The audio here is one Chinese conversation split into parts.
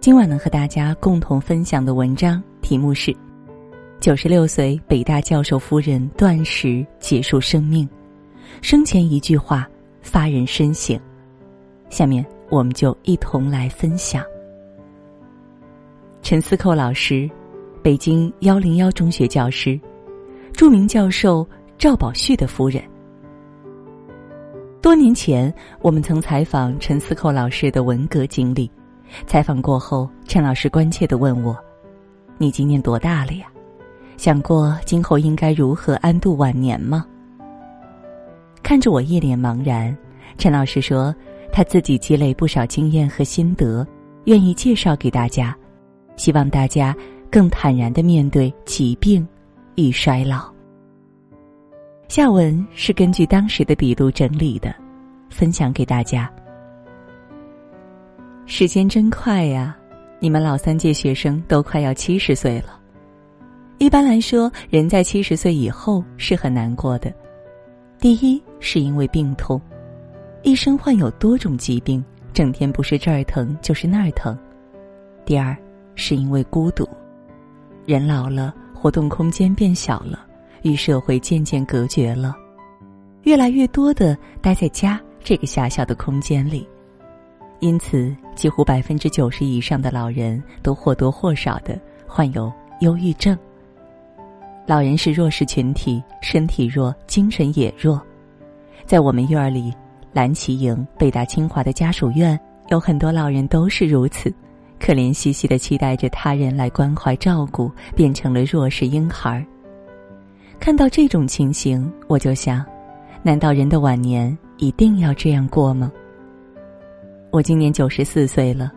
今晚能和大家共同分享的文章题目是：九十六岁北大教授夫人断食结束生命，生前一句话发人深省。下面我们就一同来分享。陈思扣老师，北京幺零幺中学教师，著名教授赵宝旭的夫人。多年前，我们曾采访陈思扣老师的文革经历。采访过后，陈老师关切的问我：“你今年多大了呀？想过今后应该如何安度晚年吗？”看着我一脸茫然，陈老师说：“他自己积累不少经验和心得，愿意介绍给大家，希望大家更坦然的面对疾病与衰老。”下文是根据当时的笔录整理的，分享给大家。时间真快呀，你们老三届学生都快要七十岁了。一般来说，人在七十岁以后是很难过的。第一，是因为病痛，一生患有多种疾病，整天不是这儿疼就是那儿疼。第二，是因为孤独，人老了，活动空间变小了，与社会渐渐隔绝了，越来越多的待在家这个狭小的空间里。因此，几乎百分之九十以上的老人都或多或少的患有忧郁症。老人是弱势群体，身体弱，精神也弱。在我们院儿里，蓝旗营、北大、清华的家属院，有很多老人都是如此，可怜兮兮的期待着他人来关怀照顾，变成了弱势婴孩。看到这种情形，我就想：难道人的晚年一定要这样过吗？我今年九十四岁了，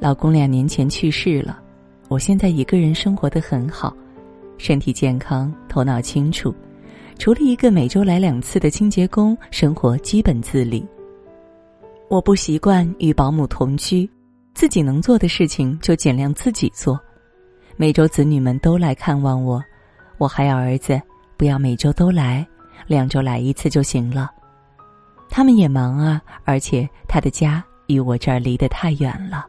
老公两年前去世了，我现在一个人生活的很好，身体健康，头脑清楚，除了一个每周来两次的清洁工，生活基本自理。我不习惯与保姆同居，自己能做的事情就尽量自己做。每周子女们都来看望我，我还要儿子不要每周都来，两周来一次就行了。他们也忙啊，而且他的家。与我这儿离得太远了，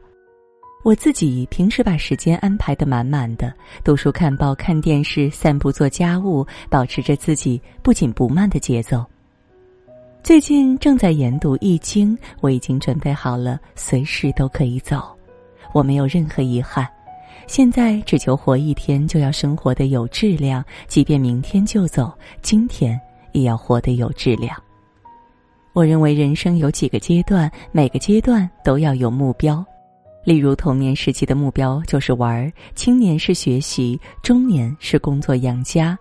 我自己平时把时间安排的满满的，读书、看报、看电视、散步、做家务，保持着自己不紧不慢的节奏。最近正在研读《易经》，我已经准备好了，随时都可以走，我没有任何遗憾。现在只求活一天，就要生活的有质量，即便明天就走，今天也要活得有质量。我认为人生有几个阶段，每个阶段都要有目标。例如，童年时期的目标就是玩儿，青年是学习，中年是工作养家，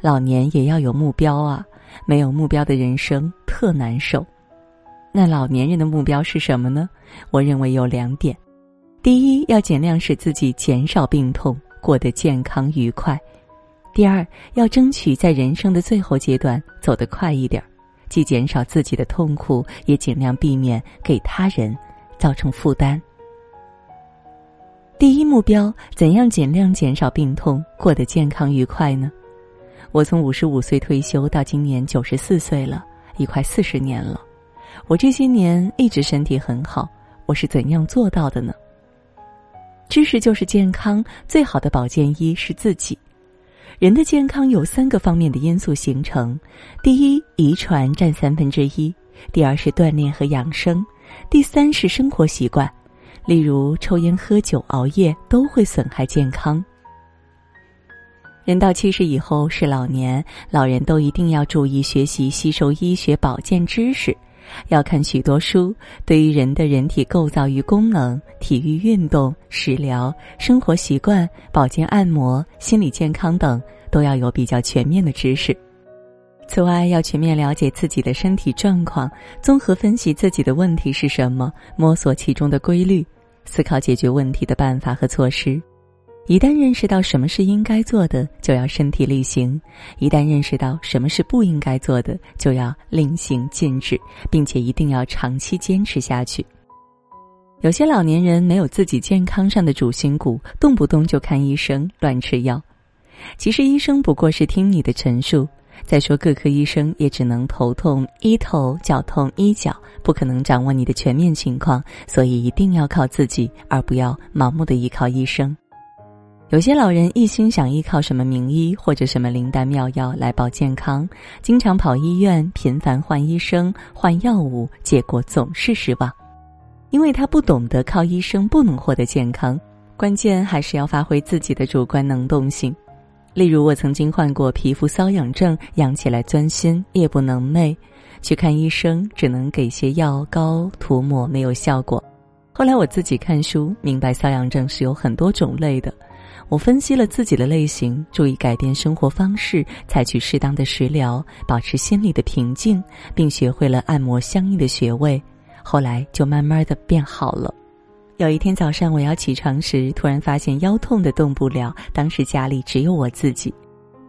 老年也要有目标啊！没有目标的人生特难受。那老年人的目标是什么呢？我认为有两点：第一，要尽量使自己减少病痛，过得健康愉快；第二，要争取在人生的最后阶段走得快一点儿。既减少自己的痛苦，也尽量避免给他人造成负担。第一目标，怎样尽量减少病痛，过得健康愉快呢？我从五十五岁退休到今年九十四岁了，已快四十年了。我这些年一直身体很好，我是怎样做到的呢？知识就是健康，最好的保健医是自己。人的健康有三个方面的因素形成：第一，遗传占三分之一；第二是锻炼和养生；第三是生活习惯，例如抽烟、喝酒、熬夜都会损害健康。人到七十以后是老年，老人都一定要注意学习、吸收医学保健知识，要看许多书，对于人的人体构造与功能、体育运动、食疗、生活习惯、保健按摩、心理健康等。都要有比较全面的知识。此外，要全面了解自己的身体状况，综合分析自己的问题是什么，摸索其中的规律，思考解决问题的办法和措施。一旦认识到什么是应该做的，就要身体力行；一旦认识到什么是不应该做的，就要令行禁止，并且一定要长期坚持下去。有些老年人没有自己健康上的主心骨，动不动就看医生、乱吃药。其实医生不过是听你的陈述，再说各科医生也只能头痛医头，脚痛医脚，不可能掌握你的全面情况，所以一定要靠自己，而不要盲目的依靠医生。有些老人一心想依靠什么名医或者什么灵丹妙药来保健康，经常跑医院，频繁换医生、换药物，结果总是失望，因为他不懂得靠医生不能获得健康，关键还是要发挥自己的主观能动性。例如，我曾经患过皮肤瘙痒症，痒起来钻心，夜不能寐，去看医生只能给些药膏涂抹，没有效果。后来我自己看书，明白瘙痒症是有很多种类的。我分析了自己的类型，注意改变生活方式，采取适当的食疗，保持心理的平静，并学会了按摩相应的穴位。后来就慢慢的变好了。有一天早上我要起床时，突然发现腰痛的动不了。当时家里只有我自己，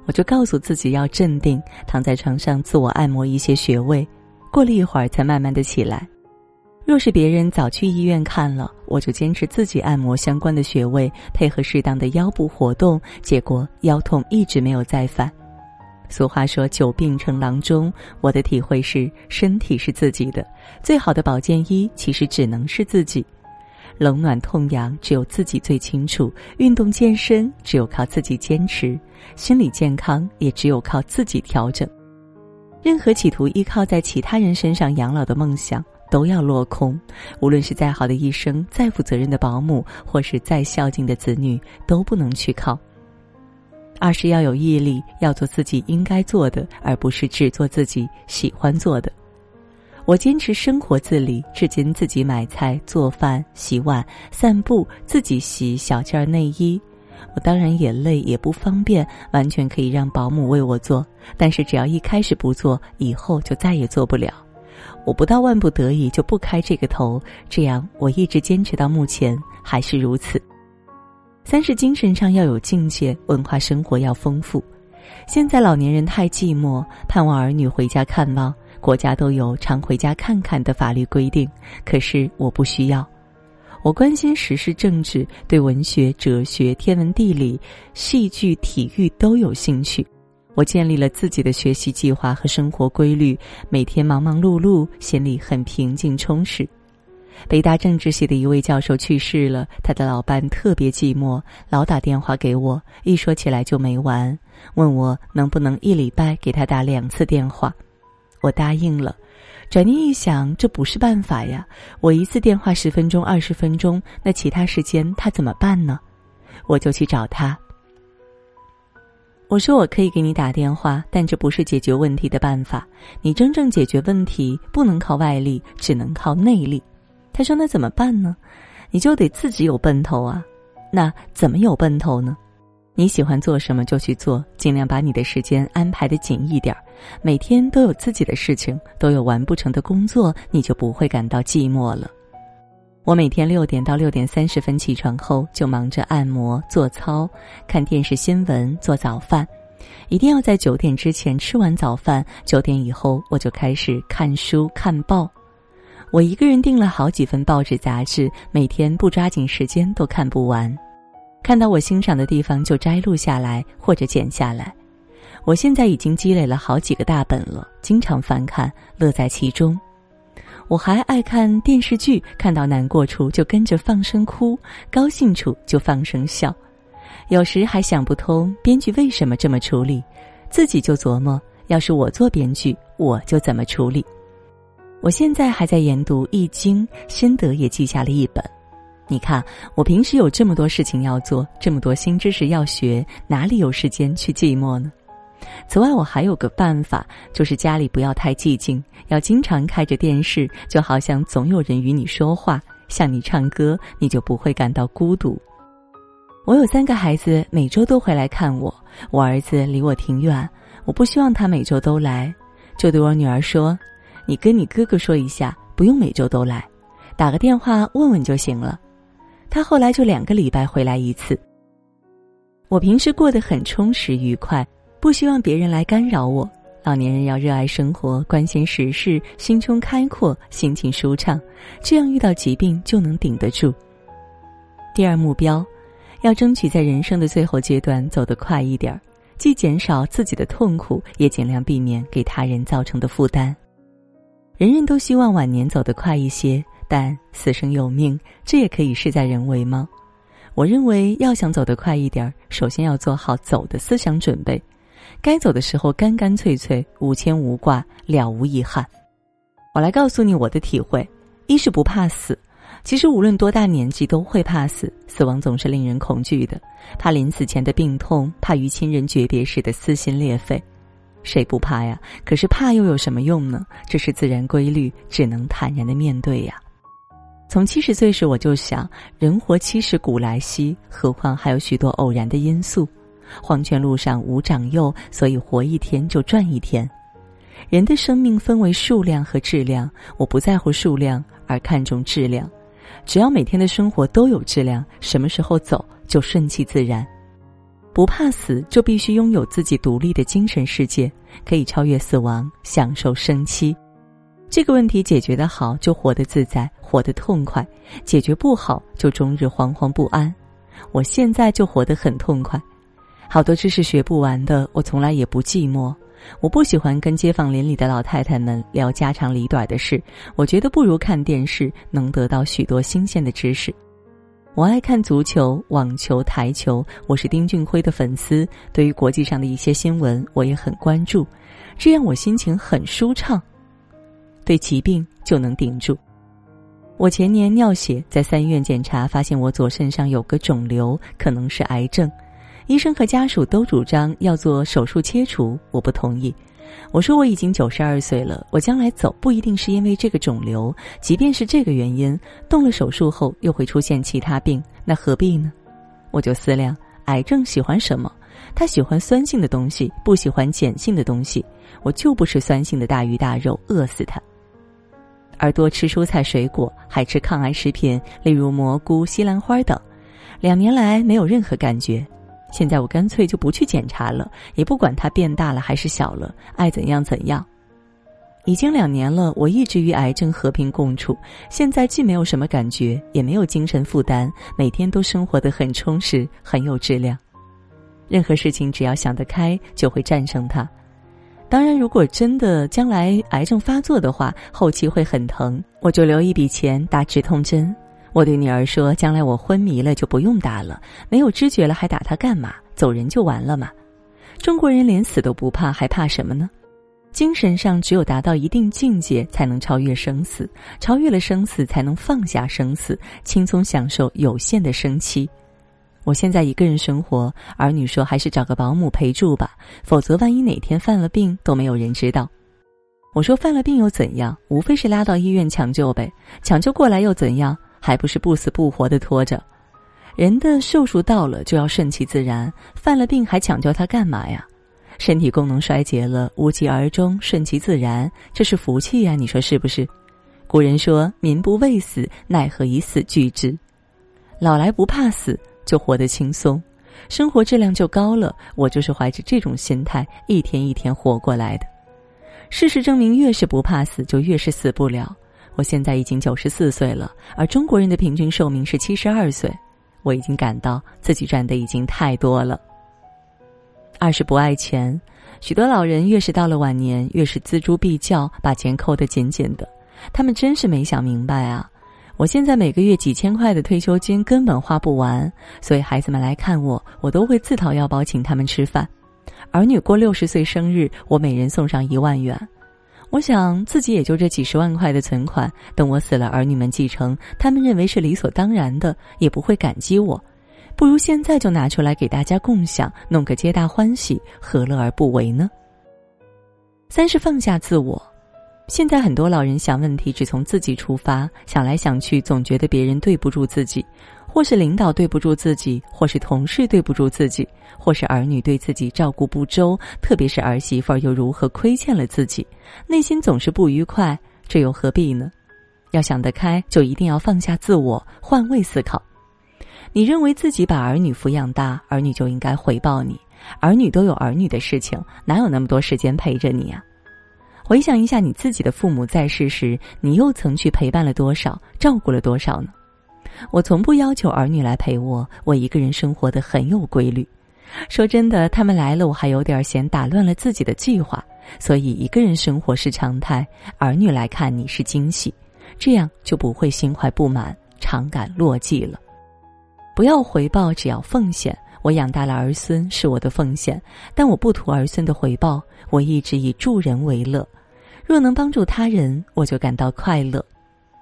我就告诉自己要镇定，躺在床上自我按摩一些穴位。过了一会儿才慢慢的起来。若是别人早去医院看了，我就坚持自己按摩相关的穴位，配合适当的腰部活动，结果腰痛一直没有再犯。俗话说“久病成郎中”，我的体会是，身体是自己的，最好的保健医其实只能是自己。冷暖痛痒只有自己最清楚，运动健身只有靠自己坚持，心理健康也只有靠自己调整。任何企图依靠在其他人身上养老的梦想。都要落空，无论是再好的医生、再负责任的保姆，或是再孝敬的子女，都不能去靠。二是要有毅力，要做自己应该做的，而不是只做自己喜欢做的。我坚持生活自理，至今自己买菜、做饭、洗碗、散步，自己洗小件内衣。我当然也累，也不方便，完全可以让保姆为我做，但是只要一开始不做，以后就再也做不了。我不到万不得已就不开这个头，这样我一直坚持到目前还是如此。三是精神上要有境界，文化生活要丰富。现在老年人太寂寞，盼望儿女回家看望，国家都有常回家看看的法律规定，可是我不需要。我关心时事政治，对文学、哲学、天文地理、戏剧、体育都有兴趣。我建立了自己的学习计划和生活规律，每天忙忙碌碌，心里很平静充实。北大政治系的一位教授去世了，他的老伴特别寂寞，老打电话给我，一说起来就没完，问我能不能一礼拜给他打两次电话。我答应了，转念一想，这不是办法呀，我一次电话十分钟、二十分钟，那其他时间他怎么办呢？我就去找他。我说我可以给你打电话，但这不是解决问题的办法。你真正解决问题不能靠外力，只能靠内力。他说：“那怎么办呢？你就得自己有奔头啊。那怎么有奔头呢？你喜欢做什么就去做，尽量把你的时间安排的紧一点。每天都有自己的事情，都有完不成的工作，你就不会感到寂寞了。”我每天六点到六点三十分起床后，就忙着按摩、做操、看电视新闻、做早饭，一定要在九点之前吃完早饭。九点以后，我就开始看书、看报。我一个人订了好几份报纸杂志，每天不抓紧时间都看不完。看到我欣赏的地方就摘录下来或者剪下来。我现在已经积累了好几个大本了，经常翻看，乐在其中。我还爱看电视剧，看到难过处就跟着放声哭，高兴处就放声笑。有时还想不通编剧为什么这么处理，自己就琢磨：要是我做编剧，我就怎么处理。我现在还在研读《易经》，心得也记下了一本。你看，我平时有这么多事情要做，这么多新知识要学，哪里有时间去寂寞呢？此外，我还有个办法，就是家里不要太寂静，要经常开着电视，就好像总有人与你说话，向你唱歌，你就不会感到孤独。我有三个孩子，每周都会来看我。我儿子离我挺远，我不希望他每周都来，就对我女儿说：“你跟你哥哥说一下，不用每周都来，打个电话问问就行了。”他后来就两个礼拜回来一次。我平时过得很充实愉快。不希望别人来干扰我。老年人要热爱生活，关心时事，心胸开阔，心情舒畅，这样遇到疾病就能顶得住。第二目标，要争取在人生的最后阶段走得快一点儿。既减少自己的痛苦，也尽量避免给他人造成的负担。人人都希望晚年走得快一些，但死生有命，这也可以事在人为吗？我认为，要想走得快一点儿，首先要做好走的思想准备，该走的时候干干脆脆，无牵无挂，了无遗憾。我来告诉你我的体会：一是不怕死。其实无论多大年纪都会怕死，死亡总是令人恐惧的，怕临死前的病痛，怕与亲人诀别时的撕心裂肺，谁不怕呀？可是怕又有什么用呢？这是自然规律，只能坦然的面对呀。从七十岁时我就想，人活七十古来稀，何况还有许多偶然的因素。黄泉路上无长幼，所以活一天就赚一天。人的生命分为数量和质量，我不在乎数量，而看重质量。只要每天的生活都有质量，什么时候走就顺其自然。不怕死，就必须拥有自己独立的精神世界，可以超越死亡，享受生期。这个问题解决的好，就活得自在，活得痛快；解决不好，就终日惶惶不安。我现在就活得很痛快，好多知识学不完的，我从来也不寂寞。我不喜欢跟街坊邻里的老太太们聊家长里短的事，我觉得不如看电视能得到许多新鲜的知识。我爱看足球、网球、台球，我是丁俊晖的粉丝。对于国际上的一些新闻，我也很关注，这样我心情很舒畅，对疾病就能顶住。我前年尿血，在三院检查，发现我左肾上有个肿瘤，可能是癌症。医生和家属都主张要做手术切除，我不同意。我说我已经九十二岁了，我将来走不一定是因为这个肿瘤，即便是这个原因，动了手术后又会出现其他病，那何必呢？我就思量，癌症喜欢什么？他喜欢酸性的东西，不喜欢碱性的东西。我就不吃酸性的大鱼大肉，饿死他。而多吃蔬菜水果，还吃抗癌食品，例如蘑菇、西兰花等。两年来没有任何感觉。现在我干脆就不去检查了，也不管它变大了还是小了，爱怎样怎样。已经两年了，我一直与癌症和平共处。现在既没有什么感觉，也没有精神负担，每天都生活的很充实，很有质量。任何事情只要想得开，就会战胜它。当然，如果真的将来癌症发作的话，后期会很疼，我就留一笔钱打止痛针。我对女儿说：“将来我昏迷了就不用打了，没有知觉了还打它干嘛？走人就完了嘛。中国人连死都不怕，还怕什么呢？精神上只有达到一定境界，才能超越生死，超越了生死，才能放下生死，轻松享受有限的生期。我现在一个人生活，儿女说还是找个保姆陪住吧，否则万一哪天犯了病都没有人知道。我说犯了病又怎样？无非是拉到医院抢救呗，抢救过来又怎样？”还不是不死不活的拖着，人的寿数到了就要顺其自然，犯了病还抢救他干嘛呀？身体功能衰竭了，无疾而终，顺其自然，这是福气呀！你说是不是？古人说：“民不畏死，奈何以死惧之？”老来不怕死，就活得轻松，生活质量就高了。我就是怀着这种心态，一天一天活过来的。事实证明，越是不怕死，就越是死不了。我现在已经九十四岁了，而中国人的平均寿命是七十二岁。我已经感到自己赚的已经太多了。二是不爱钱，许多老人越是到了晚年，越是锱铢必较，把钱扣得紧紧的。他们真是没想明白啊！我现在每个月几千块的退休金根本花不完，所以孩子们来看我，我都会自掏腰包请他们吃饭。儿女过六十岁生日，我每人送上一万元。我想自己也就这几十万块的存款，等我死了，儿女们继承，他们认为是理所当然的，也不会感激我，不如现在就拿出来给大家共享，弄个皆大欢喜，何乐而不为呢？三是放下自我。现在很多老人想问题只从自己出发，想来想去总觉得别人对不住自己。或是领导对不住自己，或是同事对不住自己，或是儿女对自己照顾不周，特别是儿媳妇又如何亏欠了自己，内心总是不愉快，这又何必呢？要想得开，就一定要放下自我，换位思考。你认为自己把儿女抚养大，儿女就应该回报你？儿女都有儿女的事情，哪有那么多时间陪着你啊？回想一下你自己的父母在世时，你又曾去陪伴了多少，照顾了多少呢？我从不要求儿女来陪我，我一个人生活的很有规律。说真的，他们来了，我还有点嫌打乱了自己的计划。所以，一个人生活是常态，儿女来看你是惊喜，这样就不会心怀不满，常感落寂了。不要回报，只要奉献。我养大了儿孙是我的奉献，但我不图儿孙的回报，我一直以助人为乐。若能帮助他人，我就感到快乐；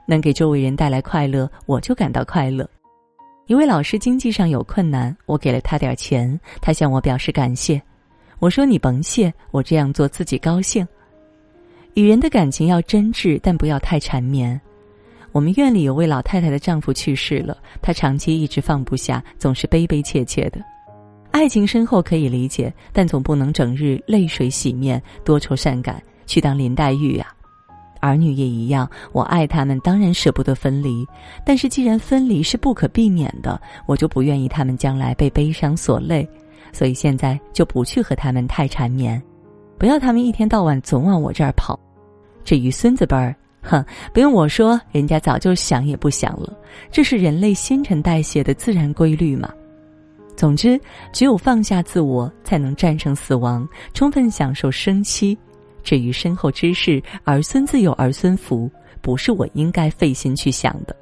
能给周围人带来快乐，我就感到快乐。一位老师经济上有困难，我给了他点钱，他向我表示感谢。我说：“你甭谢，我这样做自己高兴。”与人的感情要真挚，但不要太缠绵。我们院里有位老太太的丈夫去世了，她长期一直放不下，总是悲悲切切的。爱情深厚可以理解，但总不能整日泪水洗面、多愁善感，去当林黛玉呀。儿女也一样，我爱他们，当然舍不得分离。但是既然分离是不可避免的，我就不愿意他们将来被悲伤所累，所以现在就不去和他们太缠绵，不要他们一天到晚总往我这儿跑。至于孙子辈儿，哼，不用我说，人家早就想也不想了，这是人类新陈代谢的自然规律嘛。总之，只有放下自我，才能战胜死亡，充分享受生期。至于身后之事，儿孙自有儿孙福，不是我应该费心去想的。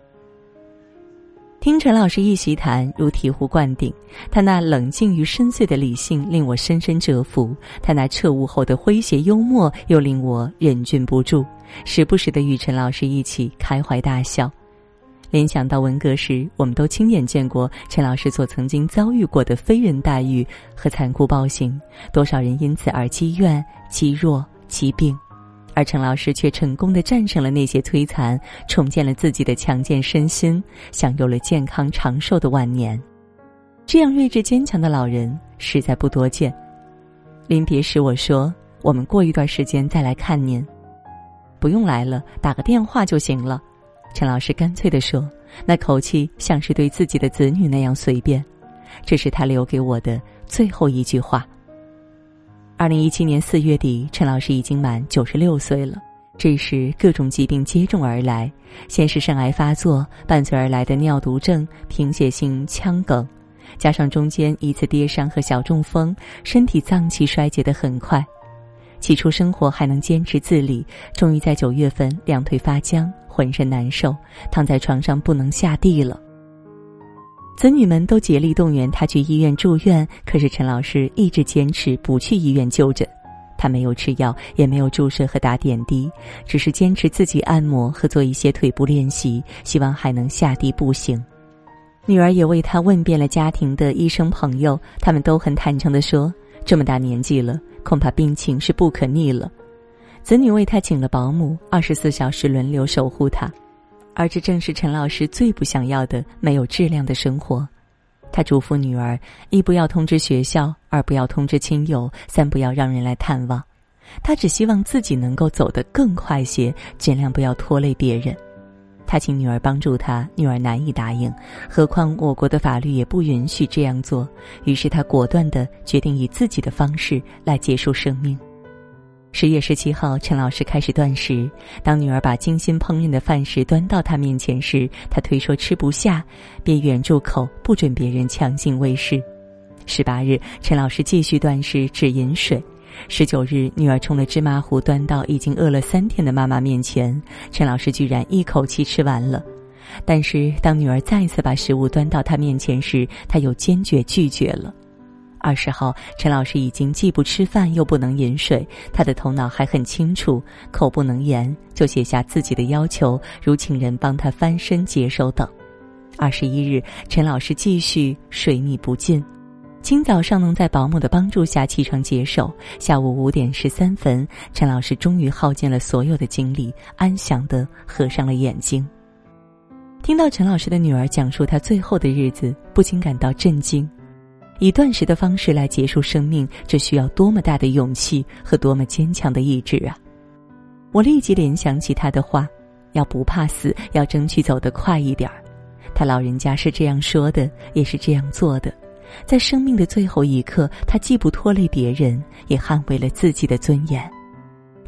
听陈老师一席谈，如醍醐灌顶。他那冷静与深邃的理性令我深深折服，他那彻悟后的诙谐幽默又令我忍俊不住，时不时的与陈老师一起开怀大笑。联想到文革时，我们都亲眼见过陈老师所曾经遭遇过的非人待遇和残酷暴行，多少人因此而积怨、积弱、疾病，而陈老师却成功的战胜了那些摧残，重建了自己的强健身心，享有了健康长寿的晚年。这样睿智坚强的老人实在不多见。临别时我说：“我们过一段时间再来看您。”不用来了，打个电话就行了。陈老师干脆地说，那口气像是对自己的子女那样随便。这是他留给我的最后一句话。二零一七年四月底，陈老师已经满九十六岁了。这时，各种疾病接踵而来，先是肾癌发作，伴随而来的尿毒症、贫血性腔梗，加上中间一次跌伤和小中风，身体脏器衰竭的很快。起初生活还能坚持自理，终于在九月份两腿发僵。浑身难受，躺在床上不能下地了。子女们都竭力动员他去医院住院，可是陈老师一直坚持不去医院就诊。他没有吃药，也没有注射和打点滴，只是坚持自己按摩和做一些腿部练习，希望还能下地步行。女儿也为他问遍了家庭的医生朋友，他们都很坦诚的说：这么大年纪了，恐怕病情是不可逆了。子女为他请了保姆，二十四小时轮流守护他，而这正是陈老师最不想要的没有质量的生活。他嘱咐女儿：一不要通知学校，二不要通知亲友，三不要让人来探望。他只希望自己能够走得更快些，尽量不要拖累别人。他请女儿帮助他，女儿难以答应，何况我国的法律也不允许这样做。于是他果断地决定以自己的方式来结束生命。十月十七号，陈老师开始断食。当女儿把精心烹饪的饭食端到他面前时，他推说吃不下，便远住口，不准别人强行喂食。十八日，陈老师继续断食，只饮水。十九日，女儿冲了芝麻糊端到已经饿了三天的妈妈面前，陈老师居然一口气吃完了。但是，当女儿再次把食物端到他面前时，他又坚决拒绝了。二十号，陈老师已经既不吃饭又不能饮水，他的头脑还很清楚，口不能言，就写下自己的要求，如请人帮他翻身解手等。二十一日，陈老师继续水逆不进，今早上能在保姆的帮助下起床解手，下午五点十三分，陈老师终于耗尽了所有的精力，安详的合上了眼睛。听到陈老师的女儿讲述他最后的日子，不禁感到震惊。以断食的方式来结束生命，这需要多么大的勇气和多么坚强的意志啊！我立即联想起他的话：要不怕死，要争取走得快一点儿。他老人家是这样说的，也是这样做的。在生命的最后一刻，他既不拖累别人，也捍卫了自己的尊严。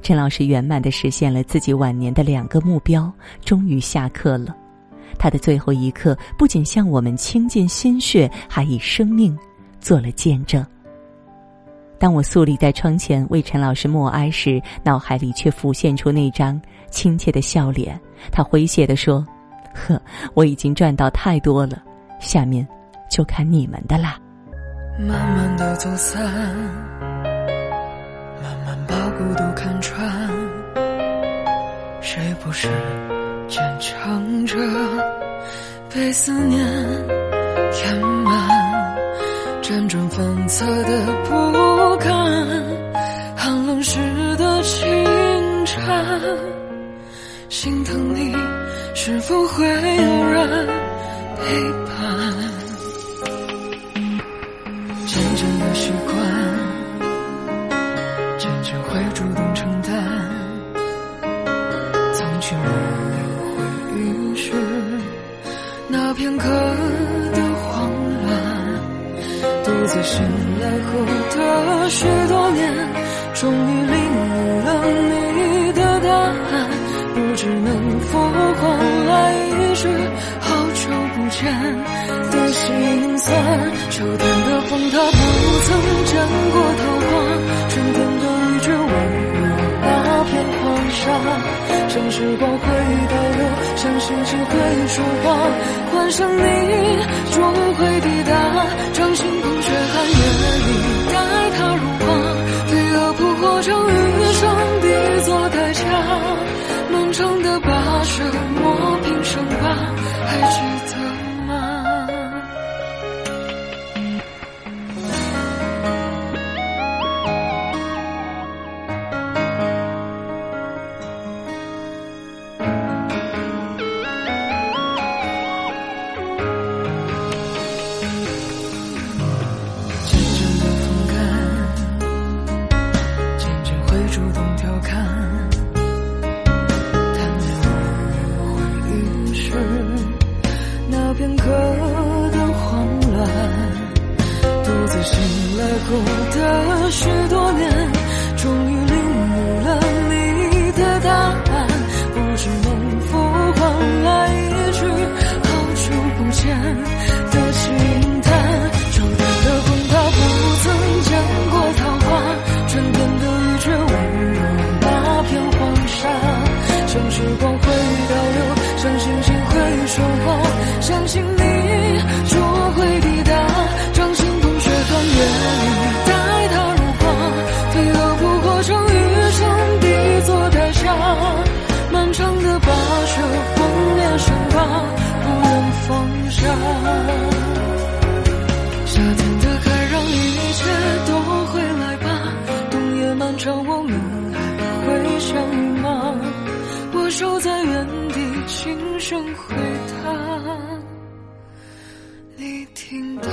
陈老师圆满的实现了自己晚年的两个目标，终于下课了。他的最后一刻，不仅向我们倾尽心血，还以生命。做了见证。当我肃立在窗前为陈老师默哀时，脑海里却浮现出那张亲切的笑脸。他诙谐地说：“呵，我已经赚到太多了，下面就看你们的啦。”慢慢的走散，慢慢把孤独看穿，谁不是坚强着，被思念填满，辗转反侧的不甘，寒冷时的清晨，心疼你是否会有人陪伴？渐渐的习惯，秋天的风，它不。曾见过桃花，春天的雨却温柔那片黄沙。像时光会倒流，像星星会说话，幻想你终会抵达。醒来后的许多年，终于领悟了你的答案。夏天的海让一切都回来吧冬夜漫长我们还会相遇吗我守在原地轻声回答。你听到